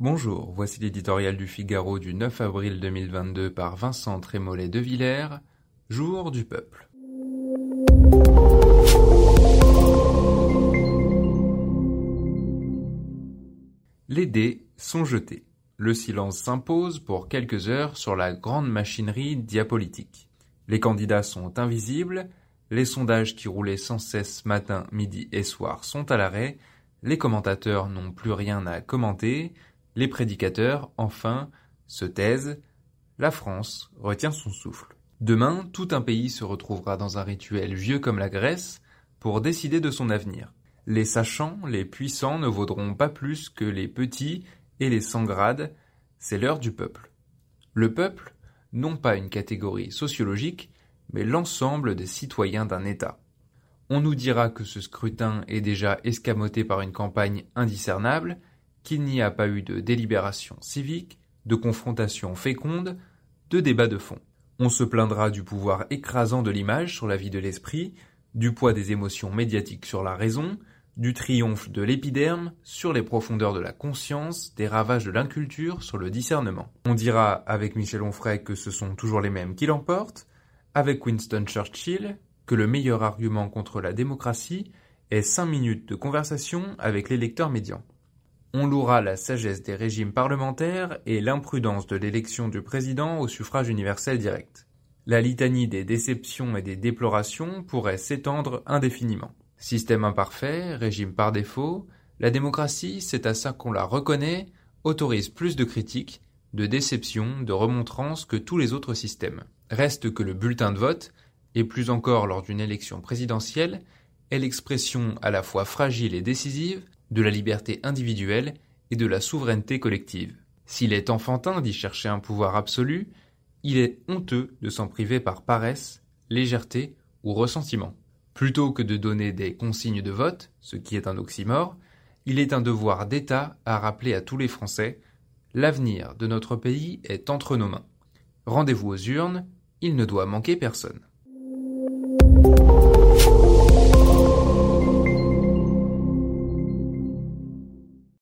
Bonjour, voici l'éditorial du Figaro du 9 avril 2022 par Vincent Trémollet de Villers, Jour du peuple. Les dés sont jetés. Le silence s'impose pour quelques heures sur la grande machinerie diapolitique. Les candidats sont invisibles, les sondages qui roulaient sans cesse matin, midi et soir sont à l'arrêt, les commentateurs n'ont plus rien à commenter, les prédicateurs, enfin, se taisent, la France retient son souffle. Demain, tout un pays se retrouvera dans un rituel vieux comme la Grèce pour décider de son avenir. Les sachants, les puissants ne vaudront pas plus que les petits et les sans grades, c'est l'heure du peuple. Le peuple, non pas une catégorie sociologique, mais l'ensemble des citoyens d'un État. On nous dira que ce scrutin est déjà escamoté par une campagne indiscernable, qu'il n'y a pas eu de délibération civique, de confrontation féconde, de débat de fond. On se plaindra du pouvoir écrasant de l'image sur la vie de l'esprit, du poids des émotions médiatiques sur la raison, du triomphe de l'épiderme sur les profondeurs de la conscience, des ravages de l'inculture sur le discernement. On dira avec Michel Onfray que ce sont toujours les mêmes qui l'emportent, avec Winston Churchill que le meilleur argument contre la démocratie est cinq minutes de conversation avec l'électeur médian. On louera la sagesse des régimes parlementaires et l'imprudence de l'élection du président au suffrage universel direct. La litanie des déceptions et des déplorations pourrait s'étendre indéfiniment. Système imparfait, régime par défaut, la démocratie, c'est à ça qu'on la reconnaît, autorise plus de critiques, de déceptions, de remontrances que tous les autres systèmes. Reste que le bulletin de vote, et plus encore lors d'une élection présidentielle, est l'expression à la fois fragile et décisive de la liberté individuelle et de la souveraineté collective. S'il est enfantin d'y chercher un pouvoir absolu, il est honteux de s'en priver par paresse, légèreté ou ressentiment. Plutôt que de donner des consignes de vote, ce qui est un oxymore, il est un devoir d'État à rappeler à tous les Français l'avenir de notre pays est entre nos mains. Rendez-vous aux urnes, il ne doit manquer personne.